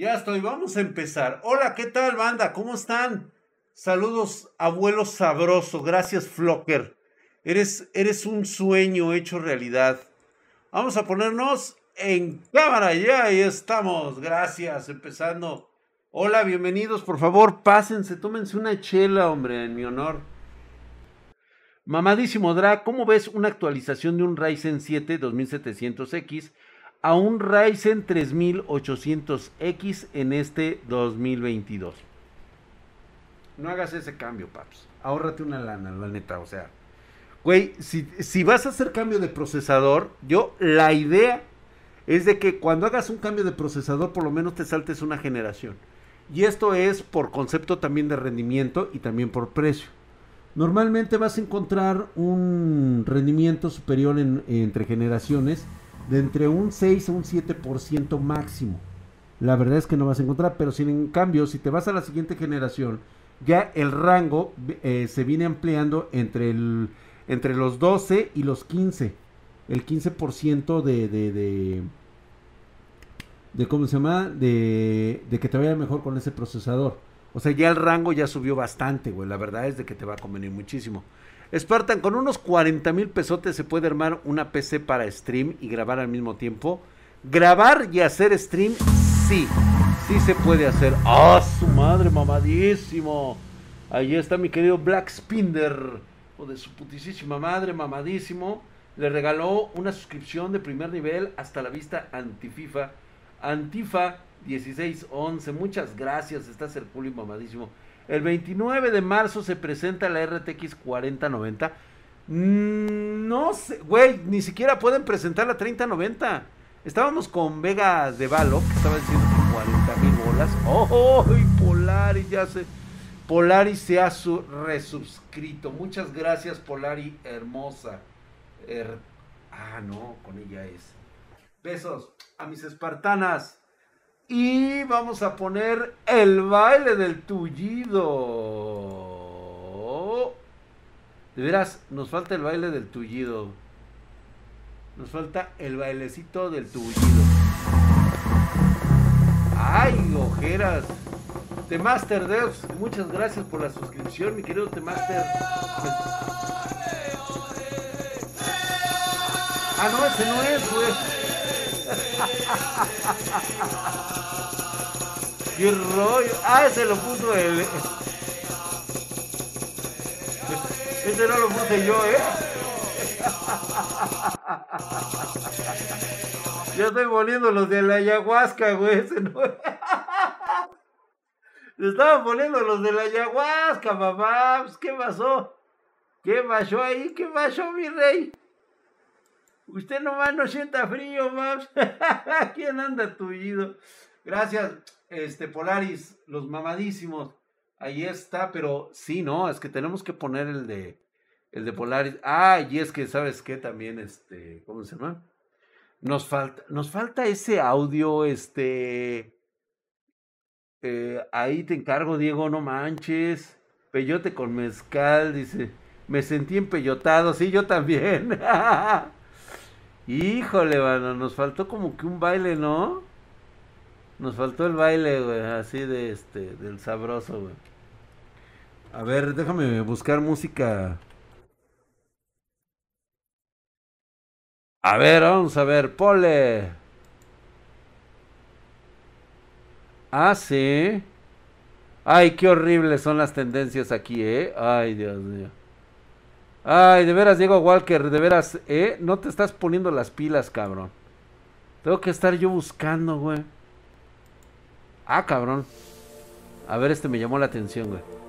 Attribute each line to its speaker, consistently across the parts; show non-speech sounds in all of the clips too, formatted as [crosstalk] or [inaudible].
Speaker 1: Ya estoy, vamos a empezar. Hola, ¿qué tal, banda? ¿Cómo están? Saludos, abuelo sabroso. Gracias, Flocker. Eres, eres un sueño hecho realidad. Vamos a ponernos en cámara. Ya ahí estamos. Gracias. Empezando. Hola, bienvenidos. Por favor, pásense. Tómense una chela, hombre, en mi honor. Mamadísimo Dra, ¿cómo ves una actualización de un Ryzen 7 2700X a un Ryzen 3800X en este 2022? No hagas ese cambio, paps. Ahórrate una lana, la neta, o sea. Güey, si, si vas a hacer cambio de procesador, yo la idea es de que cuando hagas un cambio de procesador, por lo menos te saltes una generación. Y esto es por concepto también de rendimiento y también por precio. Normalmente vas a encontrar un rendimiento superior entre generaciones de entre un 6 a un 7% máximo. La verdad es que no vas a encontrar, pero sin en cambio, si te vas a la siguiente generación, ya el rango eh, se viene ampliando entre, el, entre los 12 y los 15. El 15% de, de, de, de, ¿cómo se llama? De, de que te vaya mejor con ese procesador. O sea, ya el rango ya subió bastante, güey. La verdad es de que te va a convenir muchísimo. Spartan, con unos 40 mil pesotes se puede armar una PC para stream y grabar al mismo tiempo. Grabar y hacer stream, sí. Sí se puede hacer. ¡Ah, su madre, mamadísimo! Ahí está mi querido Black Spinder. O de su putísima madre, mamadísimo. Le regaló una suscripción de primer nivel hasta la vista antififa. Antifa 1611. Muchas gracias. Está Serpulio mamadísimo. El 29 de marzo se presenta la RTX 4090. Mm, no sé, güey, ni siquiera pueden presentar la 3090. Estábamos con Vega de Valo, que estaba diciendo que 40 mil bolas. ¡Oh! Polari ya se. Polari se ha su resubscrito. Muchas gracias, Polari hermosa. ah, no, con ella es. Besos a mis espartanas. Y vamos a poner el baile del tullido. De veras, nos falta el baile del tullido. Nos falta el bailecito del tullido. ¡Ay, ojeras! Temaster Deus, muchas gracias por la suscripción, mi querido Temaster. Ah, no, ese no es, güey. ¡Qué rollo! ¡Ah, ese lo puso él! Ese no lo puse yo, ¿eh? Yo estoy poniendo los de la ayahuasca, güey. Ese no. Estaban poniendo los de la ayahuasca, mamá. Pues, ¿Qué pasó? ¿Qué pasó ahí? ¿Qué pasó, mi rey? Usted nomás no sienta frío, maps. [laughs] ¿Quién anda tullido? Gracias, este Polaris, los mamadísimos. Ahí está, pero sí, no, es que tenemos que poner el de el de Polaris. Ah, y es que sabes qué también este, ¿cómo se llama? Nos falta nos falta ese audio este eh, ahí te encargo, Diego, no manches. Peyote con mezcal, dice. Me sentí empeyotado, sí, yo también. [laughs] Híjole, bueno, nos faltó como que un baile, ¿no? Nos faltó el baile, güey, así de este, del sabroso, güey. A ver, déjame buscar música. A ver, vamos a ver, pole. Ah, sí. Ay, qué horribles son las tendencias aquí, ¿eh? Ay, Dios mío. Ay, de veras, Diego Walker, de veras, ¿eh? No te estás poniendo las pilas, cabrón. Tengo que estar yo buscando, güey. Ah, cabrón. A ver, este me llamó la atención, güey.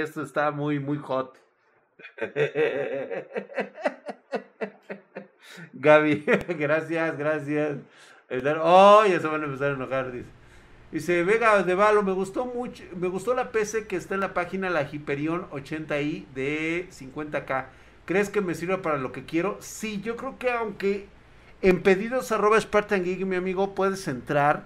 Speaker 1: Esto está muy, muy hot. [laughs] Gaby, [laughs] gracias, gracias. Oh, ya se van a empezar a enojar, dice. Dice, Vega de Valo, me gustó mucho, me gustó la PC que está en la página, la Hyperion 80i de 50k. ¿Crees que me sirve para lo que quiero? Sí, yo creo que aunque en pedidos arroba Spartan mi amigo, puedes entrar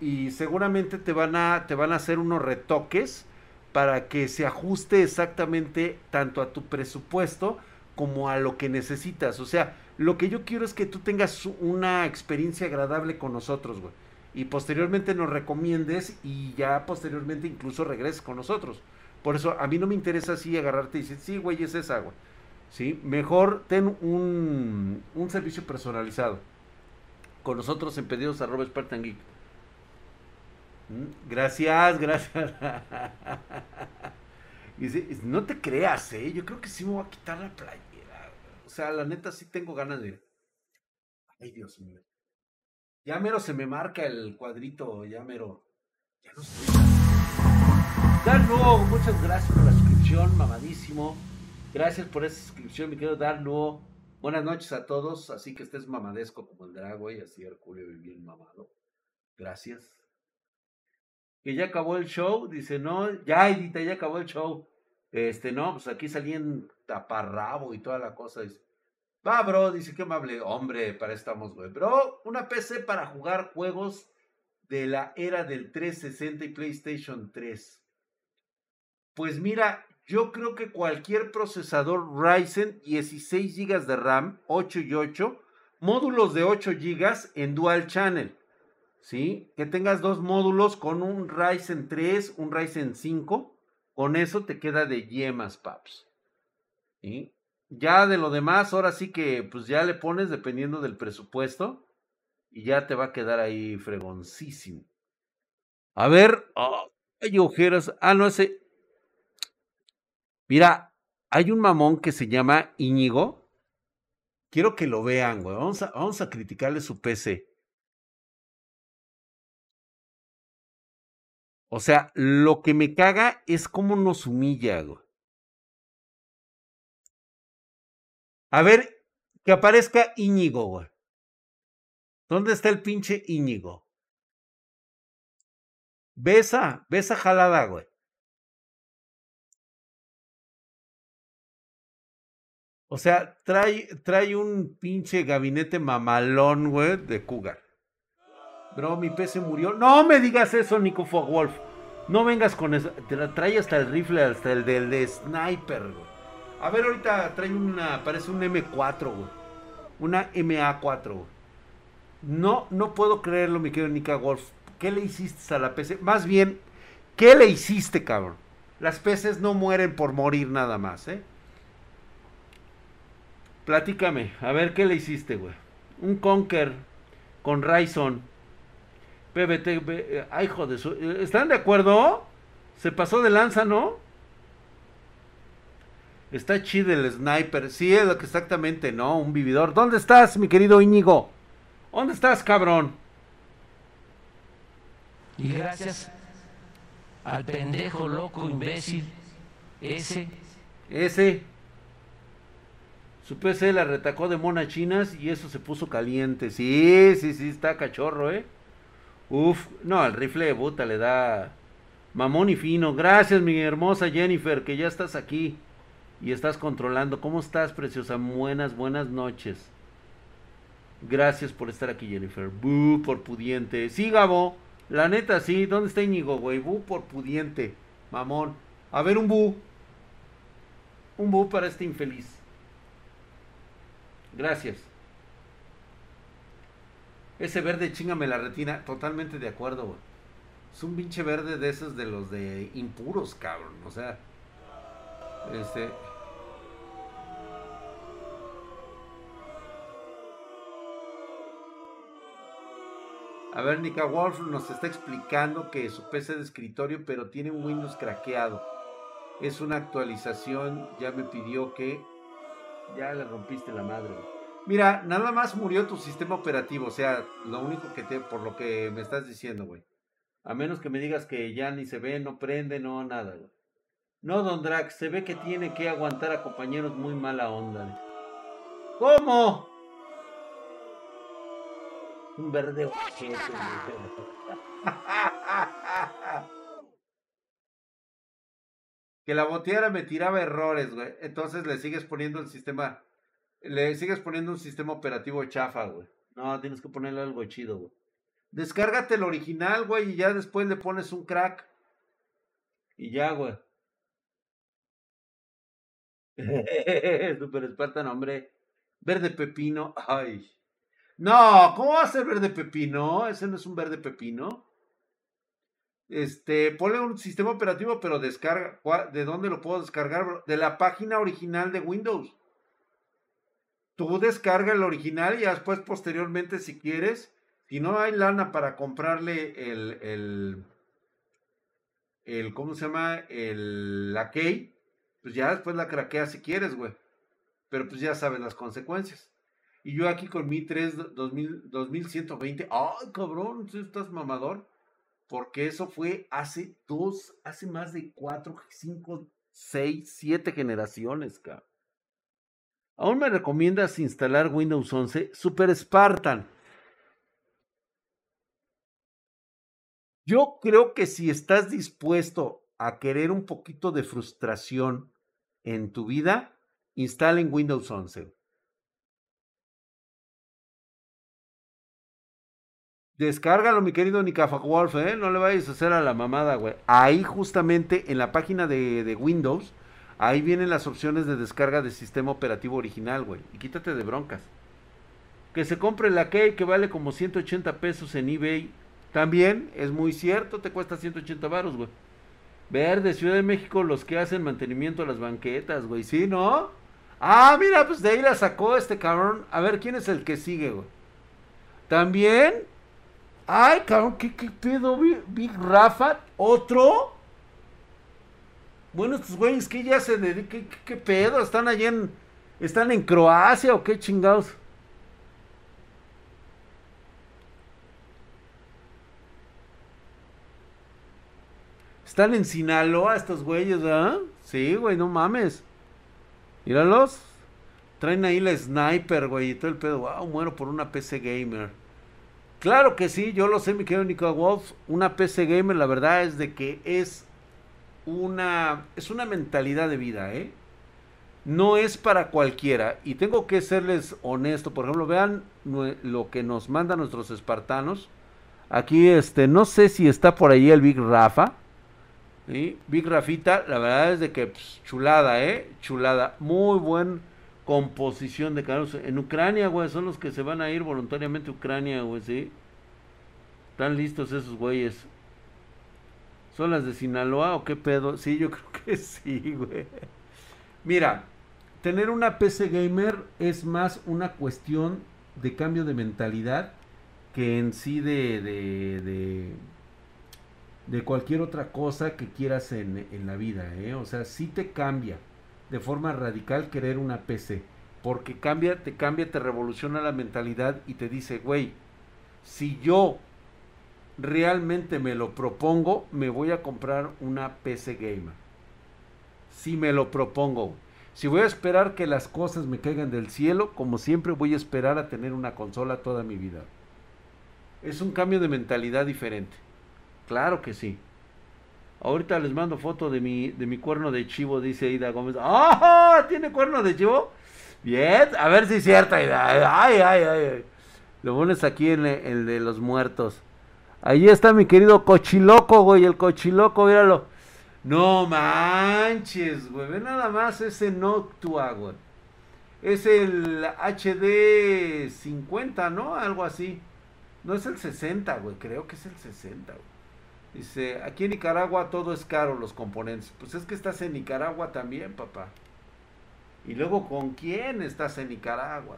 Speaker 1: y seguramente te van a, te van a hacer unos retoques para que se ajuste exactamente tanto a tu presupuesto como a lo que necesitas. O sea, lo que yo quiero es que tú tengas una experiencia agradable con nosotros, güey. Y posteriormente nos recomiendes y ya posteriormente incluso regreses con nosotros. Por eso a mí no me interesa así agarrarte y decir, sí, güey, es esa, güey. ¿sí? Mejor ten un, servicio personalizado. Con nosotros en pedidos arroba Spartan Geek. ¿Mm? Gracias, gracias. [laughs] y no te creas, ¿eh? Yo creo que sí me voy a quitar la playera. O sea, la neta sí tengo ganas de... Ay, Dios mío. Ya mero se me marca el cuadrito, ya mero. Ya no estoy. Darlo, muchas gracias por la suscripción, mamadísimo. Gracias por esa suscripción, mi querido Darlo. Buenas noches a todos, así que estés mamadesco como el Drago y así Herculeo bien mamado. Gracias. Que ya acabó el show, dice, no, ya Edita, ya acabó el show. Este, no, pues aquí salí en taparrabo y toda la cosa. Dice, va, bro, dice que amable. Hombre, para estamos, güey. Bro, una PC para jugar juegos de la era del 360 y PlayStation 3. Pues mira, yo creo que cualquier procesador Ryzen 16 GB de RAM, 8 y 8, módulos de 8 GB en dual channel. ¿Sí? Que tengas dos módulos con un Ryzen 3, un Ryzen 5. Con eso te queda de yemas, paps. Ya de lo demás, ahora sí que pues ya le pones dependiendo del presupuesto. Y ya te va a quedar ahí fregoncísimo. A ver, hay ojeras. Ah, no, ese, Mira, hay un mamón que se llama Íñigo. Quiero que lo vean, güey. Vamos a, vamos a criticarle su PC. O sea, lo que me caga es cómo nos humilla, güey. A ver, que aparezca Íñigo, güey. ¿Dónde está el pinche Íñigo? Besa, besa jalada, güey. O sea, trae, trae un pinche gabinete mamalón, güey, de Cougar. Bro, mi PC murió. No me digas eso, Nico Wolf. No vengas con eso. Te la trae hasta el rifle, hasta el del de sniper, güey. A ver, ahorita trae una, parece un M4, güey. Una MA4, güey. No, no puedo creerlo, mi querido Nico Wolf. ¿Qué le hiciste a la PC? Más bien, ¿qué le hiciste, cabrón? Las PCs no mueren por morir nada más, ¿eh? Platícame, a ver qué le hiciste, güey. Un Conker con Ryzen. PBT, eh, ay, joder, eh, ¿están de acuerdo? Se pasó de lanza, ¿no? Está chido el sniper. Sí, es lo que exactamente, ¿no? Un vividor. ¿Dónde estás, mi querido Íñigo? ¿Dónde estás, cabrón?
Speaker 2: Y gracias al pendejo, loco, imbécil, ese.
Speaker 1: Ese. Su PC la retacó de monas chinas y eso se puso caliente. Sí, sí, sí, está cachorro, ¿eh? Uf, no, el rifle de buta le da mamón y fino. Gracias, mi hermosa Jennifer, que ya estás aquí y estás controlando. ¿Cómo estás, preciosa? Buenas, buenas noches. Gracias por estar aquí, Jennifer. Bu por pudiente. Sí, Gabo. La neta, sí. ¿Dónde está Íñigo, güey? Bu por pudiente. Mamón. A ver, un bu. Un bu para este infeliz. Gracias. Ese verde chingame la retina. Totalmente de acuerdo, güey. Es un pinche verde de esos de los de impuros, cabrón. O sea. Este. A ver, Nika Wolf nos está explicando que su PC de escritorio, pero tiene un Windows craqueado. Es una actualización. Ya me pidió que ya le rompiste la madre. Mira, nada más murió tu sistema operativo, o sea, lo único que te, por lo que me estás diciendo, güey. A menos que me digas que ya ni se ve, no prende, no, nada. No, Don Drax, se ve que tiene que aguantar a compañeros muy mala onda. ¿Cómo? Un verde [laughs] que la boteara me tiraba errores, güey. Entonces le sigues poniendo el sistema. Le sigues poniendo un sistema operativo chafa, güey. No, tienes que ponerle algo chido, güey. Descárgate el original, güey, y ya después le pones un crack. Y ya, güey. [laughs] Super Spartan, hombre. Verde pepino. Ay. No, ¿cómo va a ser verde pepino? Ese no es un verde pepino. Este, ponle un sistema operativo, pero descarga. ¿De dónde lo puedo descargar? De la página original de Windows. Tú descarga el original y después posteriormente, si quieres, si no hay lana para comprarle el, el, el ¿cómo se llama? El, la key, pues ya después la craqueas si quieres, güey. Pero pues ya sabes las consecuencias. Y yo aquí con mi 3 2000, 2120, ay cabrón, estás mamador. Porque eso fue hace dos, hace más de cuatro, cinco, seis, siete generaciones, cabrón. Aún me recomiendas instalar Windows 11 Super Spartan. Yo creo que si estás dispuesto a querer un poquito de frustración en tu vida, instalen Windows 11. Descárgalo, mi querido Nikafa Wolf, ¿eh? No le vayas a hacer a la mamada, güey. Ahí justamente en la página de, de, Windows, ahí vienen las opciones de descarga de sistema operativo original, güey. Y quítate de broncas. Que se compre la key que vale como 180 pesos en eBay también es muy cierto, te cuesta 180 baros, güey. Verde, Ciudad de México, los que hacen mantenimiento a las banquetas, güey. ¿Sí, no? Ah, mira, pues de ahí la sacó este cabrón. A ver, ¿quién es el que sigue, güey? También. Ay, cabrón, ¿qué, qué pedo, Big Rafa? ¿Otro? Bueno, estos güeyes que ya se dedican, ¿qué, pedo? ¿Están allá en. ¿Están en Croacia o qué chingados? Están en Sinaloa estos güeyes, ¿verdad? Sí, güey, no mames. Míralos. Traen ahí la sniper, güey, y todo el pedo. Wow, muero por una PC gamer. Claro que sí, yo lo sé, mi querido Nico Wolf. Una PC gamer, la verdad es de que es una, es una mentalidad de vida, ¿eh? No es para cualquiera. Y tengo que serles honesto. Por ejemplo, vean lo que nos mandan nuestros espartanos. Aquí, este, no sé si está por ahí el Big Rafa. Big Rafita, la verdad es de que pues, chulada, ¿eh? Chulada. Muy buen composición de carros. En Ucrania, güey, son los que se van a ir voluntariamente a Ucrania, güey, ¿sí? Están listos esos güeyes. ¿Son las de Sinaloa o qué pedo? Sí, yo [laughs] creo que sí, güey. Mira, tener una PC gamer es más una cuestión de cambio de mentalidad que en sí de, de de cualquier otra cosa que quieras en, la vida, ¿eh? O sea, sí te cambia de forma radical querer una PC. Porque cambia, te cambia, te revoluciona la mentalidad y te dice, güey, si yo realmente me lo propongo, me voy a comprar una PC gamer. Si me lo propongo. Si voy a esperar que las cosas me caigan del cielo, como siempre voy a esperar a tener una consola toda mi vida. Es un cambio de mentalidad diferente. Claro que sí. Ahorita les mando foto de mi, de mi cuerno de chivo, dice Ida Gómez. ¡Ah! ¿Tiene cuerno de chivo? Bien, a ver si es cierto, Ida. Ay, ay, ay. Lo pones aquí en el de los muertos. Ahí está mi querido cochiloco, güey. El cochiloco, míralo. No manches, güey. Ve nada más ese Noctua, güey. Es el HD 50, ¿no? Algo así. No es el 60, güey. Creo que es el 60, güey. Dice, aquí en Nicaragua todo es caro los componentes. Pues es que estás en Nicaragua también, papá. Y luego, ¿con quién estás en Nicaragua?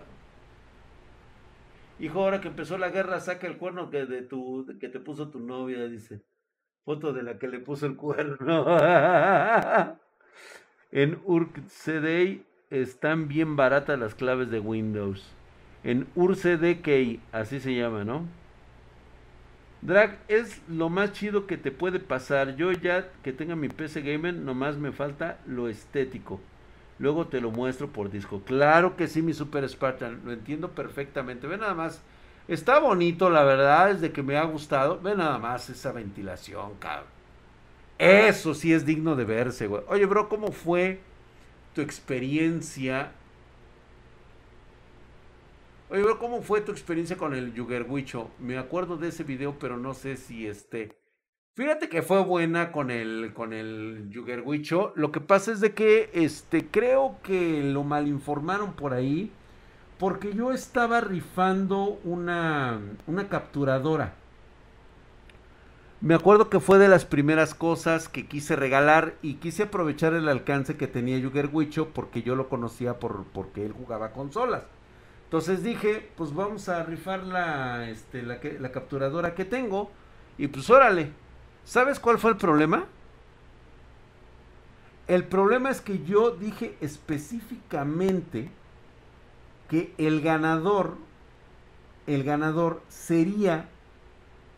Speaker 1: Hijo, ahora que empezó la guerra, saca el cuerno que, de tu, que te puso tu novia, dice. Foto de la que le puso el cuerno. [laughs] en UrCDI están bien baratas las claves de Windows. En UrCDKey, así se llama, ¿no? Drag es lo más chido que te puede pasar. Yo ya que tenga mi PC Gamer, nomás me falta lo estético. Luego te lo muestro por disco. Claro que sí, mi Super Spartan. Lo entiendo perfectamente. Ve nada más. Está bonito, la verdad, es de que me ha gustado. Ve nada más esa ventilación, cabrón. Eso sí es digno de verse, güey. Oye, bro, ¿cómo fue tu experiencia? Oye, bro, ¿cómo fue tu experiencia con el Yugerwicho? Me acuerdo de ese video, pero no sé si este Fíjate que fue buena con el, con el Yugerwicho. Lo que pasa es de que este, creo que lo malinformaron por ahí. Porque yo estaba rifando una, una capturadora. Me acuerdo que fue de las primeras cosas que quise regalar y quise aprovechar el alcance que tenía Yugerwicho porque yo lo conocía por, porque él jugaba consolas. Entonces dije, pues vamos a rifar la, este, la, la capturadora que tengo. Y pues órale, ¿Sabes cuál fue el problema? El problema es que yo dije específicamente que el ganador, el ganador sería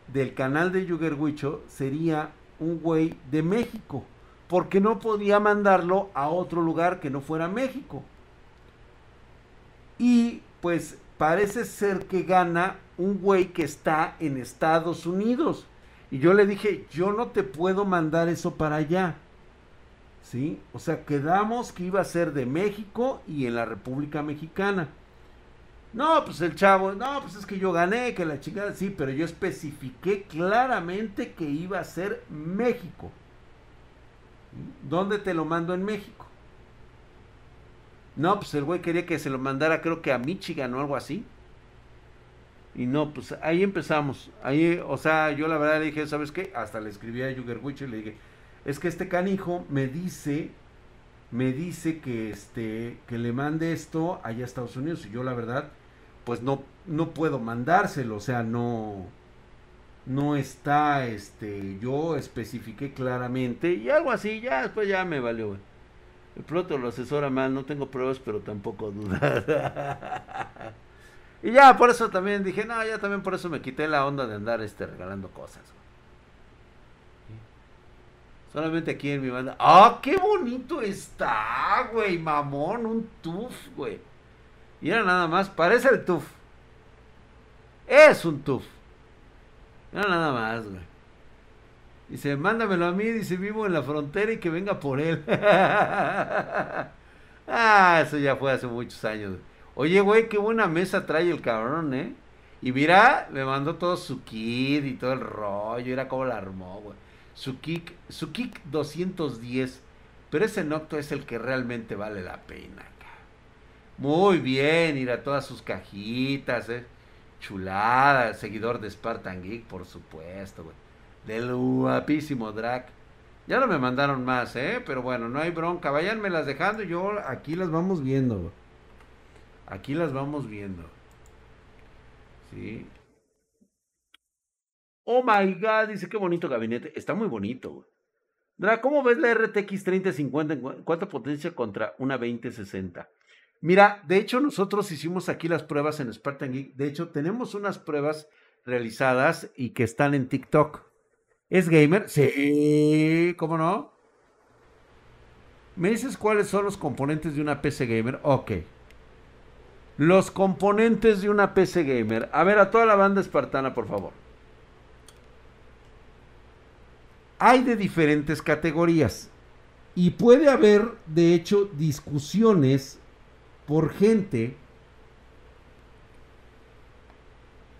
Speaker 1: del canal de Yugerwicho, sería un güey de México, porque no podía mandarlo a otro lugar que no fuera México. Y pues parece ser que gana un güey que está en Estados Unidos. Y yo le dije, yo no te puedo mandar eso para allá. ¿Sí? O sea, quedamos que iba a ser de México y en la República Mexicana. No, pues el chavo, no, pues es que yo gané, que la chingada, sí, pero yo especifiqué claramente que iba a ser México. ¿Dónde te lo mando en México? No, pues el güey quería que se lo mandara, creo que a Michigan o algo así. Y no, pues ahí empezamos. Ahí, o sea, yo la verdad le dije, ¿sabes qué? Hasta le escribí a Yugerwich y le dije, es que este canijo me dice, me dice que este, que le mande esto allá a Estados Unidos. Y yo la verdad, pues no, no puedo mandárselo, o sea, no, no está, este, yo especifiqué claramente y algo así, ya después ya me valió, El pronto lo asesora mal, no tengo pruebas, pero tampoco dudas. [laughs] Y ya por eso también dije, no, ya también por eso me quité la onda de andar este, regalando cosas. Solamente aquí en mi banda. ¡Ah, qué bonito está, güey! Mamón, un tuf, güey. Y era nada más, parece el tuf. Es un tuf. Era nada más, güey. Dice, mándamelo a mí, dice, vivo en la frontera y que venga por él. [laughs] ah, eso ya fue hace muchos años. Oye, güey, qué buena mesa trae el cabrón, ¿eh? Y mira, me mandó todo su kit y todo el rollo, era como la armó, güey. Su kick, su kick 210, pero ese Nocto es el que realmente vale la pena, Muy bien, ir a todas sus cajitas, ¿eh? Chulada, seguidor de Spartan Geek, por supuesto, güey. Del guapísimo Drac. Ya no me mandaron más, ¿eh? Pero bueno, no hay bronca. Váyanme las dejando yo aquí las vamos viendo, güey. Aquí las vamos viendo. ¿Sí? Oh my god, dice qué bonito gabinete. Está muy bonito. ¿cómo ves la RTX 3050 en cuánta potencia contra una 2060? Mira, de hecho nosotros hicimos aquí las pruebas en Spartan Geek. De hecho, tenemos unas pruebas realizadas y que están en TikTok. ¿Es gamer? Sí, ¿cómo no? ¿Me dices cuáles son los componentes de una PC gamer? Ok. Los componentes de una PC gamer. A ver, a toda la banda espartana, por favor. Hay de diferentes categorías. Y puede haber, de hecho, discusiones por gente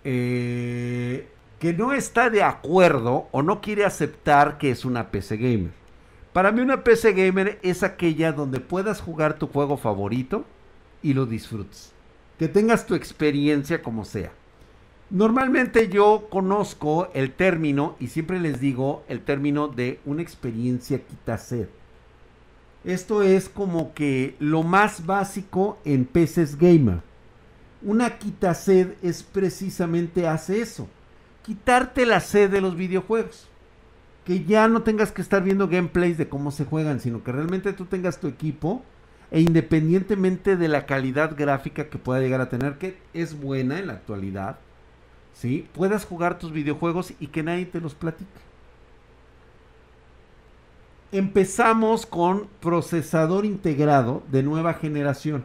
Speaker 1: eh, que no está de acuerdo o no quiere aceptar que es una PC gamer. Para mí una PC gamer es aquella donde puedas jugar tu juego favorito y lo disfrutes que tengas tu experiencia como sea. Normalmente yo conozco el término y siempre les digo el término de una experiencia sed. Esto es como que lo más básico en peces gamer. Una sed es precisamente hace eso. Quitarte la sed de los videojuegos. Que ya no tengas que estar viendo gameplays de cómo se juegan, sino que realmente tú tengas tu equipo e independientemente de la calidad gráfica que pueda llegar a tener, que es buena en la actualidad. Puedas jugar tus videojuegos y que nadie te los platique. Empezamos con procesador integrado de nueva generación.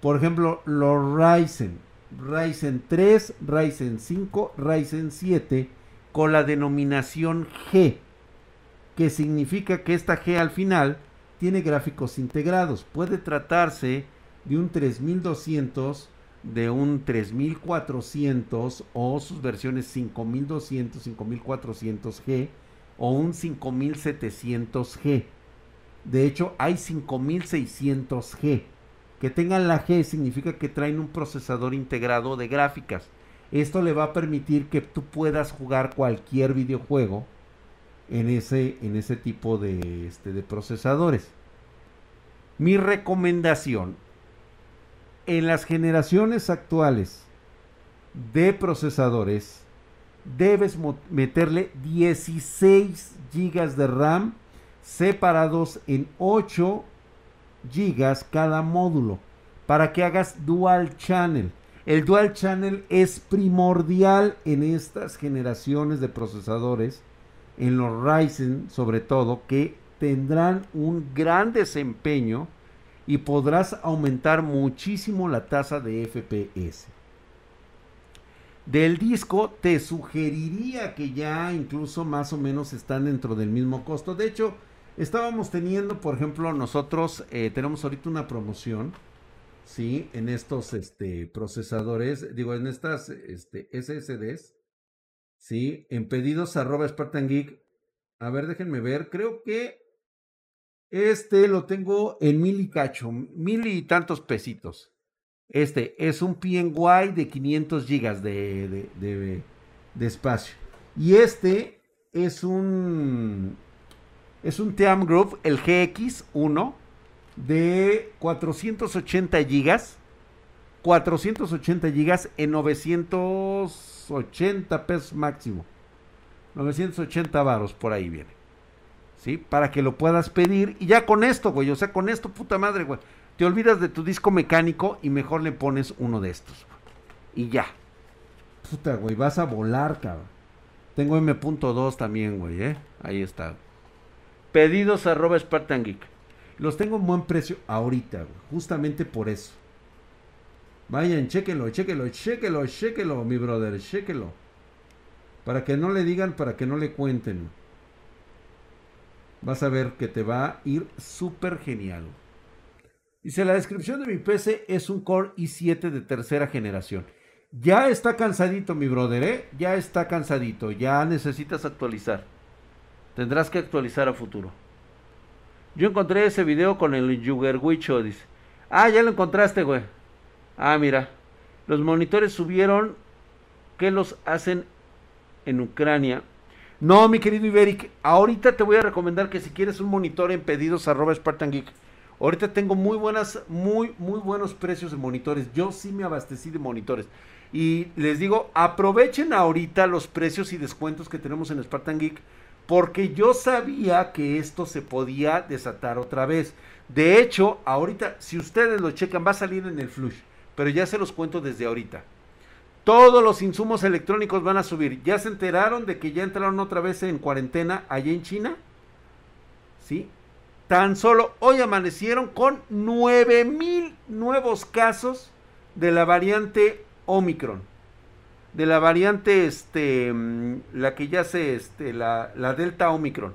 Speaker 1: Por ejemplo, los Ryzen. Ryzen 3, Ryzen 5, Ryzen 7 con la denominación G, que significa que esta G al final tiene gráficos integrados. Puede tratarse de un 3200, de un 3400 o sus versiones 5200, 5400G o un 5700G. De hecho, hay 5600G. Que tengan la G significa que traen un procesador integrado de gráficas. Esto le va a permitir que tú puedas jugar cualquier videojuego en ese, en ese tipo de, este, de procesadores. Mi recomendación, en las generaciones actuales de procesadores, debes meterle 16 GB de RAM separados en 8 gigas cada módulo para que hagas dual channel. El dual channel es primordial en estas generaciones de procesadores, en los Ryzen sobre todo, que tendrán un gran desempeño y podrás aumentar muchísimo la tasa de FPS. Del disco te sugeriría que ya incluso más o menos están dentro del mismo costo. De hecho, Estábamos teniendo, por ejemplo, nosotros eh, tenemos ahorita una promoción, ¿sí? En estos este, procesadores, digo, en estas este, SSDs, ¿sí? En pedidos arroba Spartan Geek. A ver, déjenme ver, creo que este lo tengo en mil y cacho, mil y tantos pesitos. Este es un PNY de 500 gigas de, de espacio. Y este es un es un Team Group, el GX1, de 480 gigas. 480 gigas en 980 pesos máximo. 980 varos, por ahí viene. ¿Sí? Para que lo puedas pedir. Y ya con esto, güey. O sea, con esto, puta madre, güey. Te olvidas de tu disco mecánico y mejor le pones uno de estos. Y ya. Puta, güey. Vas a volar, cabrón. Tengo M.2 también, güey, ¿eh? Ahí está. Pedidos arroba Spartan Geek. Los tengo en buen precio ahorita, justamente por eso. Vayan, chéquelo, chéquelo, chéquelo, chéquelo, mi brother, chéquelo. Para que no le digan, para que no le cuenten. Vas a ver que te va a ir súper genial. Dice, la descripción de mi PC es un Core i7 de tercera generación. Ya está cansadito, mi brother, ¿eh? Ya está cansadito, ya necesitas actualizar. Tendrás que actualizar a futuro. Yo encontré ese video con el Yugerwicho, dice. Ah, ya lo encontraste, güey. Ah, mira. Los monitores subieron. ¿Qué los hacen en Ucrania? No, mi querido Iberic. Ahorita te voy a recomendar que si quieres un monitor en pedidos arroba Spartan Geek. Ahorita tengo muy buenas, muy, muy buenos precios de monitores. Yo sí me abastecí de monitores. Y les digo, aprovechen ahorita los precios y descuentos que tenemos en Spartan Geek porque yo sabía que esto se podía desatar otra vez. De hecho, ahorita, si ustedes lo checan, va a salir en el flush, pero ya se los cuento desde ahorita. Todos los insumos electrónicos van a subir. ¿Ya se enteraron de que ya entraron otra vez en cuarentena allá en China? ¿Sí? Tan solo hoy amanecieron con 9000 nuevos casos de la variante Omicron de la variante, este, mm, la que ya se, este, la, la Delta Omicron.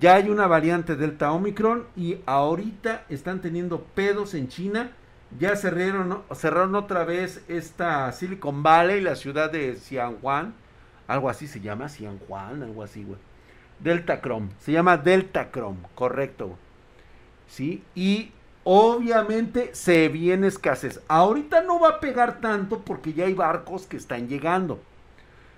Speaker 1: Ya hay una variante Delta Omicron y ahorita están teniendo pedos en China. Ya cerraron, cerraron otra vez esta Silicon Valley, la ciudad de Xianhuan. Algo así se llama, Xianhuan, algo así, güey. Delta Chrome. Se llama Delta Chrome, correcto. ¿Sí? Y obviamente se viene escasez. Ahorita no va a pegar tanto porque ya hay barcos que están llegando.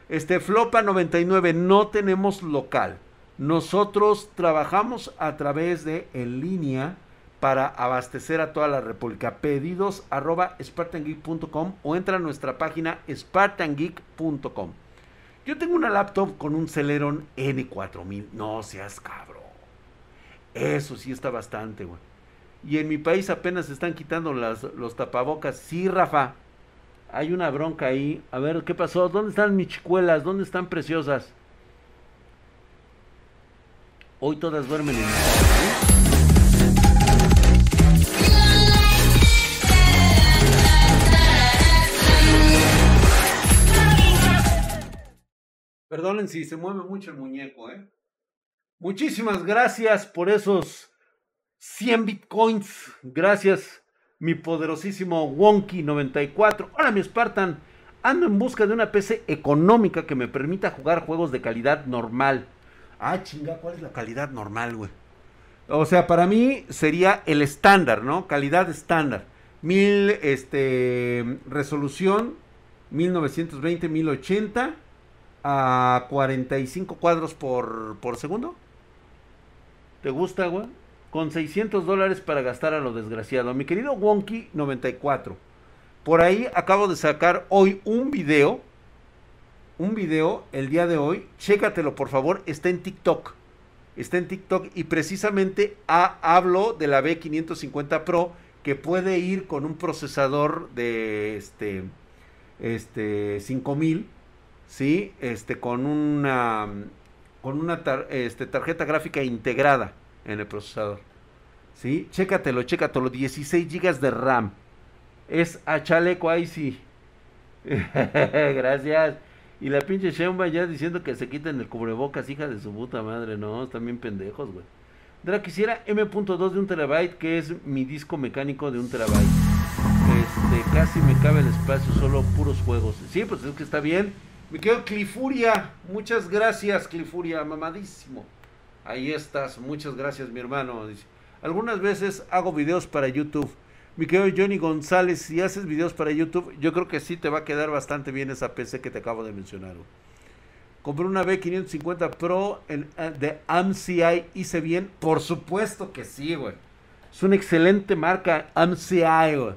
Speaker 1: Este Flopa 99 no tenemos local. Nosotros trabajamos a través de en línea para abastecer a toda la República. Pedidos arroba spartangeek.com o entra a nuestra página spartangeek.com. Yo tengo una laptop con un Celeron N4000. No seas cabrón. Eso sí está bastante, güey y en mi país apenas están quitando las, los tapabocas. Sí, Rafa. Hay una bronca ahí. A ver, ¿qué pasó? ¿Dónde están mis chicuelas? ¿Dónde están preciosas? Hoy todas duermen en Perdonen si se mueve mucho el muñeco, ¿eh? Muchísimas gracias por esos 100 bitcoins. Gracias, mi poderosísimo Wonky94. Hola, mi Spartan. Ando en busca de una PC económica que me permita jugar juegos de calidad normal Ah, chinga, ¿cuál es la calidad normal, güey? O sea, para mí sería el estándar, ¿no? Calidad estándar. Mil, este, resolución, 1920, 1080 a 45 cuadros por, por segundo. ¿Te gusta, güey? Con 600 dólares para gastar a lo desgraciado. Mi querido Wonky 94. Por ahí acabo de sacar hoy un video un video el día de hoy, chécatelo por favor, está en TikTok. Está en TikTok y precisamente hablo de la B550 Pro que puede ir con un procesador de este este 5000, ¿sí? Este con una con una este, tarjeta gráfica integrada en el procesador. ¿Sí? Chécatelo, chécatelo, 16 GB de RAM. Es a chaleco ahí sí. [laughs] Gracias. Y la pinche Shemba ya diciendo que se quiten el cubrebocas, hija de su puta madre. No, están bien pendejos, güey. Dra, quisiera M.2 de un terabyte, que es mi disco mecánico de un terabyte. Este, casi me cabe el espacio, solo puros juegos. Sí, pues es que está bien. Me quedo Clifuria. Muchas gracias, Clifuria, mamadísimo. Ahí estás, muchas gracias, mi hermano. Algunas veces hago videos para YouTube mi querido Johnny González, si haces videos para YouTube, yo creo que sí te va a quedar bastante bien esa PC que te acabo de mencionar. Compré una B550 Pro eh, de AMCI, hice bien. Por supuesto que sí, güey. Es una excelente marca AMCI, güey.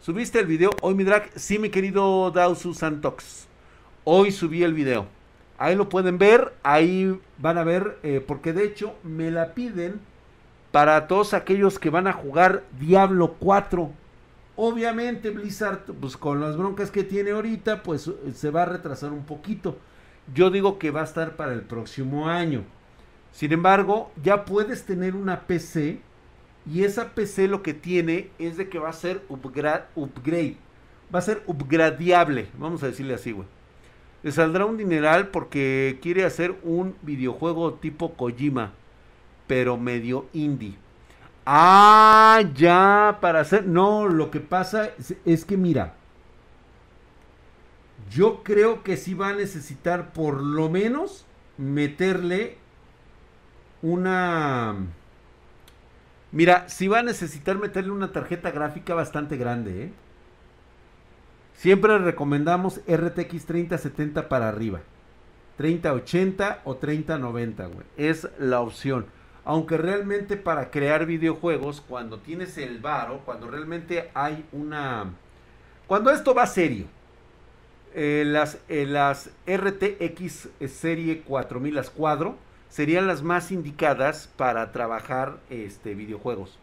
Speaker 1: ¿Subiste el video hoy, mi drag? Sí, mi querido Dausu Santox. Hoy subí el video. Ahí lo pueden ver, ahí van a ver, eh, porque de hecho me la piden para todos aquellos que van a jugar Diablo 4. Obviamente Blizzard, pues con las broncas que tiene ahorita, pues se va a retrasar un poquito. Yo digo que va a estar para el próximo año. Sin embargo, ya puedes tener una PC y esa PC lo que tiene es de que va a ser upgrade. Va a ser upgradeable, vamos a decirle así, güey. Le saldrá un dineral porque quiere hacer un videojuego tipo Kojima pero medio indie. Ah, ya, para hacer... No, lo que pasa es, que mira, yo creo que sí va a necesitar por lo menos meterle una... Mira, sí va a necesitar meterle una tarjeta gráfica bastante grande, ¿eh? Siempre recomendamos RTX 3070 para arriba. 3080 o 3090, güey. Es la opción. Aunque realmente para crear videojuegos, cuando tienes el varo, cuando realmente hay una... Cuando esto va serio, eh, las, eh, las RTX serie 4000, las cuadro, serían las más indicadas para trabajar este, videojuegos.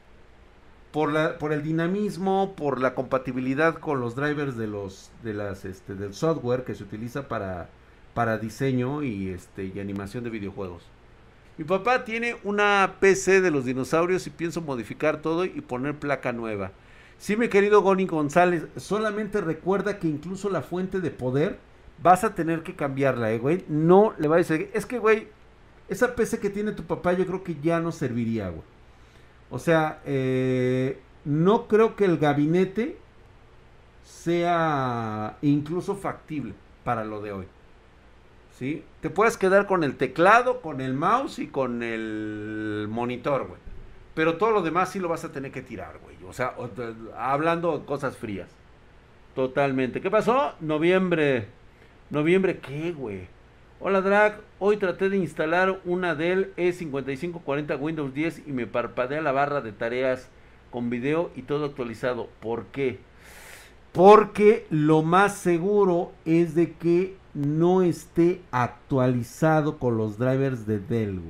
Speaker 1: Por, el dinamismo, por la compatibilidad con los drivers de los, de las, este, del software que se utiliza para, para diseño y, este, y animación de videojuegos. Mi papá tiene una PC de los dinosaurios y pienso modificar todo y poner placa nueva. Sí, mi querido Goni González, solamente recuerda que incluso la fuente de poder vas a tener que cambiarla, eh, güey. No le va a decir, es que, güey, esa PC que tiene tu papá yo creo que ya no serviría, güey. O sea, eh, no creo que el gabinete sea incluso factible para lo de hoy. ¿sí? Te puedes quedar con el teclado, con el mouse y con el monitor, güey. Pero todo lo demás sí lo vas a tener que tirar, güey. O sea, hablando cosas frías. Totalmente. ¿Qué pasó? Noviembre. ¿Noviembre qué, güey? Hola Drag, hoy traté de instalar una Dell E5540 Windows 10 y me parpadea la barra de tareas con video y todo actualizado. ¿Por qué? Porque lo más seguro es de que no esté actualizado con los drivers de Dell,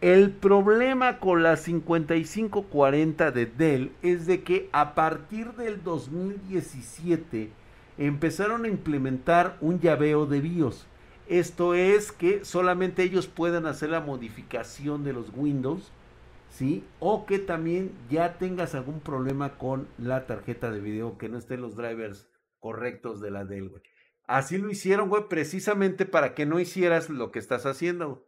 Speaker 1: El problema con la 5540 de Dell es de que a partir del 2017 empezaron a implementar un llaveo de BIOS. Esto es que solamente ellos puedan hacer la modificación de los Windows, ¿sí? O que también ya tengas algún problema con la tarjeta de video, que no estén los drivers correctos de la Dell, güey. Así lo hicieron, güey, precisamente para que no hicieras lo que estás haciendo.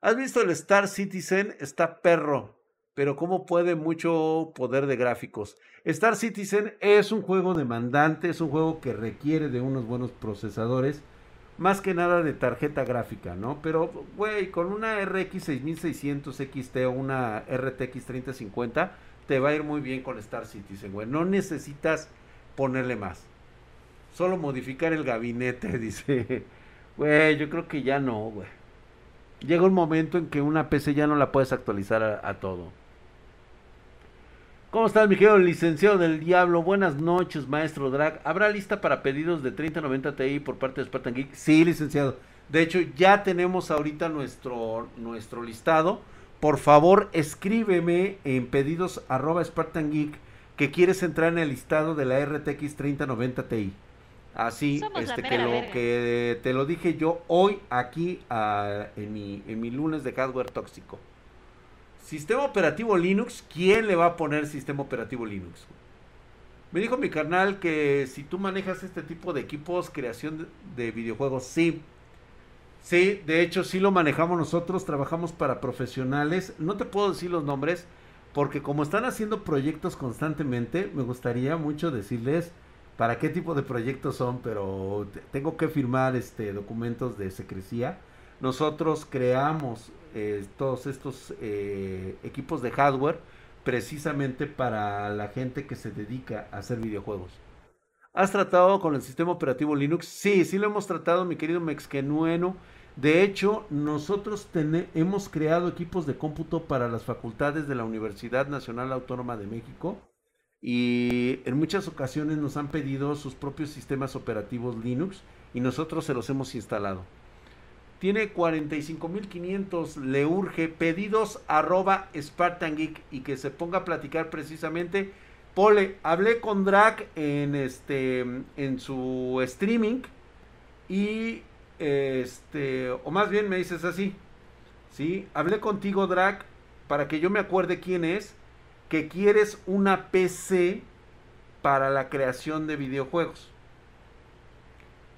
Speaker 1: ¿Has visto el Star Citizen? Está perro, pero cómo puede mucho poder de gráficos. Star Citizen es un juego demandante, es un juego que requiere de unos buenos procesadores, más que nada de tarjeta gráfica, ¿no? Pero, güey, con una RX 6600 XT o una RTX 3050, te va a ir muy bien con Star Citizen, güey. No necesitas ponerle más. Solo modificar el gabinete, [laughs] dice. Güey, yo creo que ya no, güey. Llega un momento en que una PC ya no la puedes actualizar a, todo. ¿Cómo estás, mi querido licenciado del diablo? Buenas noches, maestro Drag. ¿Habrá lista para pedidos de 3090 Ti por parte de Spartan Geek? Sí, licenciado. De hecho, ya tenemos ahorita nuestro, nuestro listado. Por favor, escríbeme en pedidos arroba Spartan Geek que quieres entrar en el listado de la RTX 3090 Ti. Así, este, que, lo, que te lo dije yo hoy aquí en, mi, en mi lunes de hardware tóxico. Sistema operativo Linux, ¿quién le va a poner sistema operativo Linux? Me dijo mi carnal que si tú manejas este tipo de equipos, creación de, videojuegos, sí. Sí, de hecho sí lo manejamos nosotros, trabajamos para profesionales. No te puedo decir los nombres, porque como están haciendo proyectos constantemente, me gustaría mucho decirles para qué tipo de proyectos son, pero tengo que firmar este documentos de secrecía. Nosotros creamos eh, todos estos eh, equipos de hardware precisamente para la gente que se dedica a hacer videojuegos. ¿Has tratado con el sistema operativo Linux? Sí, sí lo hemos tratado, mi querido Mexquenueno. De hecho, nosotros hemos creado equipos de cómputo para las facultades de la Universidad Nacional Autónoma de México y en muchas ocasiones nos han pedido sus propios sistemas operativos Linux y nosotros se los hemos instalado. Tiene 45.500, le urge pedidos arroba Spartan Geek y que se ponga a platicar precisamente. Pole, hablé con Drag en, este, en su streaming y este, o más bien me dices así, ¿sí? Hablé contigo Drag para que yo me acuerde quién es que quieres una PC para la creación de videojuegos.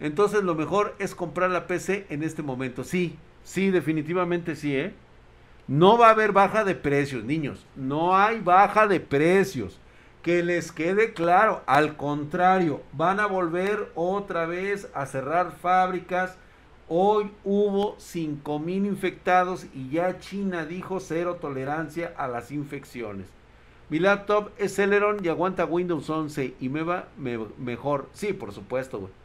Speaker 1: Entonces lo mejor es comprar la PC en este momento. Sí, sí, definitivamente sí, ¿eh? No va a haber baja de precios, niños. No hay baja de precios. Que les quede claro. Al contrario, van a volver otra vez a cerrar fábricas. Hoy hubo 5.000 infectados y ya China dijo cero tolerancia a las infecciones. Mi laptop es Celeron y aguanta Windows 11 y me va mejor. Sí, por supuesto, güey.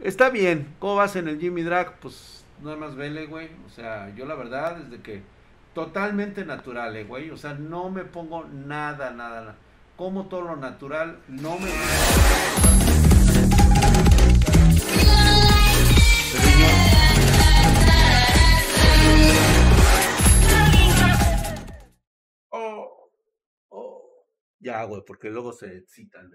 Speaker 1: Está bien. ¿Cómo vas en el Jimmy Drag? Pues nada más vele, güey. O sea, yo la verdad, desde que totalmente natural, eh, güey. O sea, no me pongo nada, nada, nada. Como todo lo natural, no me... Ya, güey, porque luego se excitan.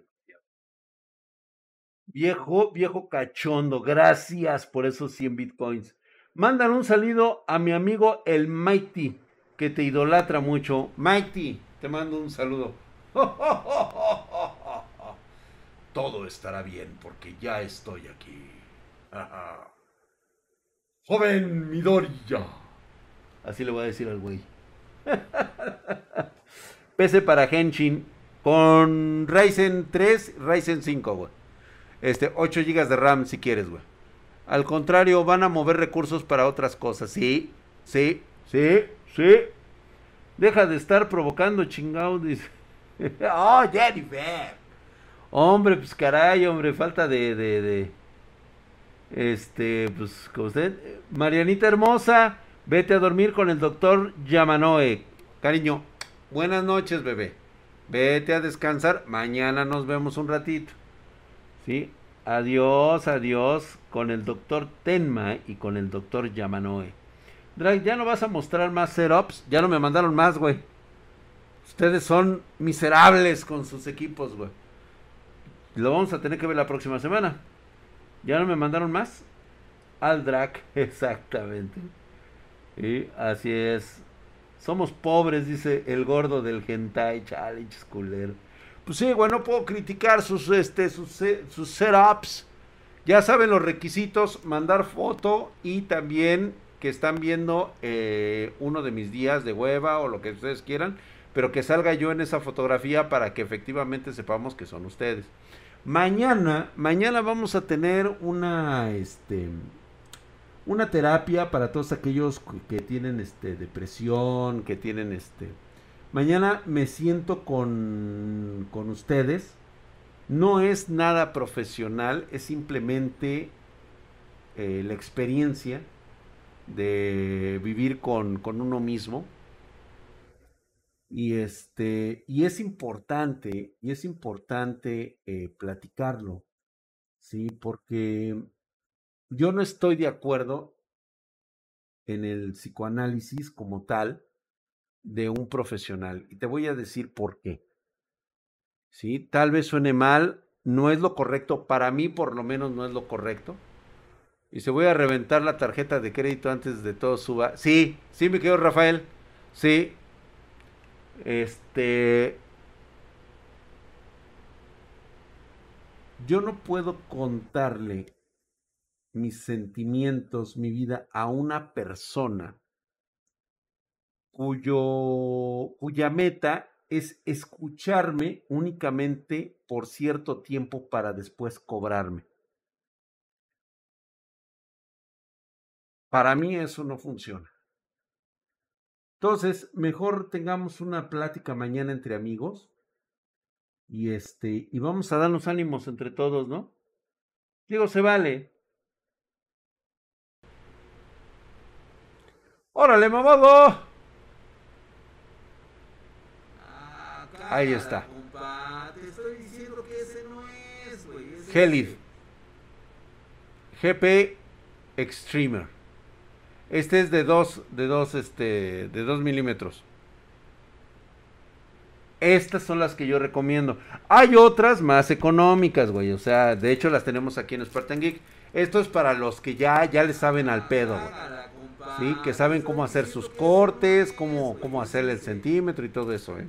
Speaker 1: Viejo, viejo cachondo, gracias por esos 100 bitcoins. Mandan un saludo a mi amigo el Mighty, que te idolatra mucho. Mighty, te mando un saludo. [laughs] Todo estará bien porque ya estoy aquí. [laughs] Joven Midoriya. Así le voy a decir al güey. [laughs] PC para Henshin con Ryzen 3, Ryzen 5, güey. Este, 8 GB de RAM si quieres, güey. Al contrario, van a mover recursos para otras cosas. Sí, sí, sí, sí. Deja de estar provocando chingados. [laughs] oh, Jennifer. Hombre, pues caray, hombre, falta de, de, de. Este, pues, como usted. Marianita hermosa, vete a dormir con el doctor Yamanoe. Cariño, buenas noches, bebé. Vete a descansar. Mañana nos vemos un ratito. ¿Sí? Adiós, adiós con el doctor Tenma y con el doctor Yamanoe. Drag, ya no vas a mostrar más setups. Ya no me mandaron más, güey. Ustedes son miserables con sus equipos, güey. Lo vamos a tener que ver la próxima semana. ¿Ya no me mandaron más? Aldrak, [laughs] exactamente. Y así es. Somos pobres, dice el gordo del hentai challenge culero. Pues sí, bueno, no puedo criticar sus, este, sus, sus setups. Ya saben los requisitos, mandar foto y también que están viendo eh, uno de mis días de hueva o lo que ustedes quieran, pero que salga yo en esa fotografía para que efectivamente sepamos que son ustedes. Mañana, mañana vamos a tener una, este, una terapia para todos aquellos que tienen, este, depresión, que tienen, este, mañana me siento con, con ustedes. No es nada profesional, es simplemente eh, la experiencia de vivir con, con uno mismo. Y este, y es importante, y es importante eh, platicarlo, ¿sí? Porque yo no estoy de acuerdo en el psicoanálisis como tal de un profesional. Y te voy a decir por qué. ¿Sí? Tal vez suene mal, no es lo correcto, para mí por lo menos no es lo correcto. Y se voy a reventar la tarjeta de crédito antes de todo suba. Sí, sí, me quedo Rafael. Sí. Este. Yo no puedo contarle mis sentimientos, mi vida a una persona cuyo, cuya meta es escucharme únicamente por cierto tiempo para después cobrarme. Para mí eso no funciona. Entonces, mejor tengamos una plática mañana entre amigos y este y vamos a darnos ánimos entre todos, ¿no? Digo, se vale. Órale, mamado. Ahí está. Te estoy diciendo que ese no es, güey. GP Extremer. Este es de 2 de dos, este, de 2 milímetros. Estas son las que yo recomiendo. Hay otras más económicas, güey. O sea, de hecho las tenemos aquí en Spartan Geek. Esto es para los que ya, ya le saben al pedo, güey. ¿Sí? Que saben cómo hacer sus cortes, cómo, cómo hacer el centímetro y todo eso, ¿eh?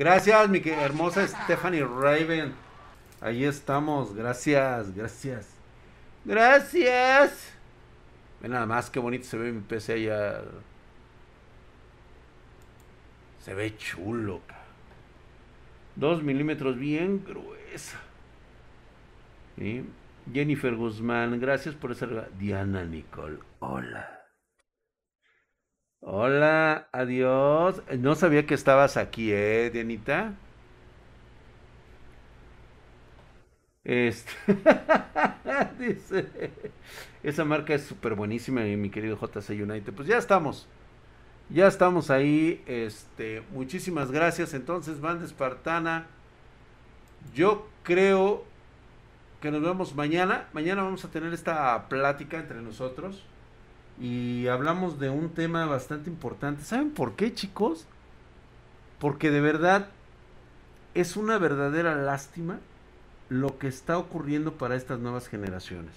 Speaker 1: Gracias, mi hermosa Stephanie Raven. Ahí estamos. Gracias, gracias. Gracias. Ve nada más qué bonito se ve mi PC allá. Se ve chulo. Dos milímetros bien gruesa. Jennifer Guzmán, gracias por esa... Diana Nicole, hola. Hola, adiós. No sabía que estabas aquí, ¿eh, Dianita? Este, [laughs] dice, esa marca es súper buenísima, mi querido JC United. Pues ya estamos, ya estamos ahí. Este, muchísimas gracias. Entonces, banda espartana, yo creo que nos vemos mañana. Mañana vamos a tener esta plática entre nosotros y hablamos de un tema bastante importante. ¿Saben por qué, chicos? Porque de verdad es una verdadera lástima lo que está ocurriendo para estas nuevas generaciones.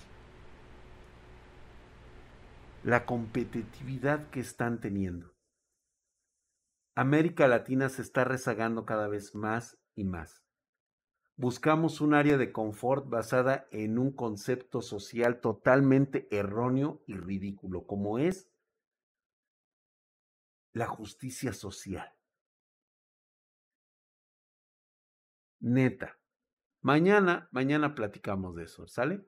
Speaker 1: La competitividad que están teniendo. América Latina se está rezagando cada vez más y más. Buscamos un área de confort basada en un concepto social totalmente erróneo y ridículo, como es la justicia social. Neta, Mañana, mañana platicamos de eso, ¿sale?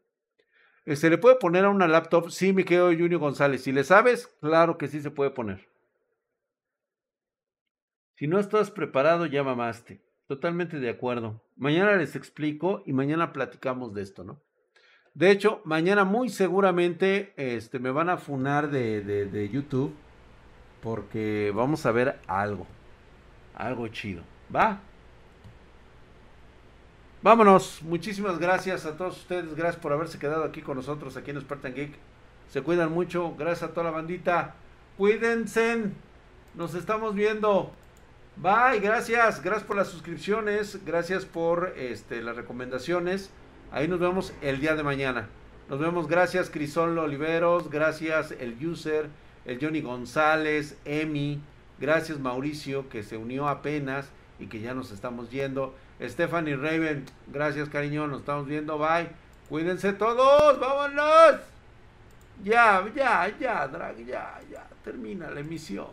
Speaker 1: ¿Se le puede poner a una laptop? Sí, mi querido Junior González. Si le sabes, claro que sí se puede poner. Si no estás preparado, ya mamaste. Totalmente de acuerdo. Mañana les explico y mañana platicamos de esto, ¿no? De hecho, mañana muy seguramente este, me van a funar de, de, de YouTube porque vamos a ver algo. Algo chido. ¿Va? Vámonos. Muchísimas gracias a todos ustedes. Gracias por haberse quedado aquí con nosotros, aquí en Spartan Geek. Se cuidan mucho. Gracias a toda la bandita. Cuídense. Nos estamos viendo. Bye, gracias, gracias por las suscripciones, gracias por este, las recomendaciones. Ahí nos vemos el día de mañana. Nos vemos, gracias Crisol Oliveros, gracias el user, el Johnny González, Emi, gracias Mauricio que se unió apenas y que ya nos estamos yendo. Stephanie Raven, gracias cariño, nos estamos viendo, bye. Cuídense todos, vámonos. Ya, ya, ya, Drag, ya, ya, termina la emisión.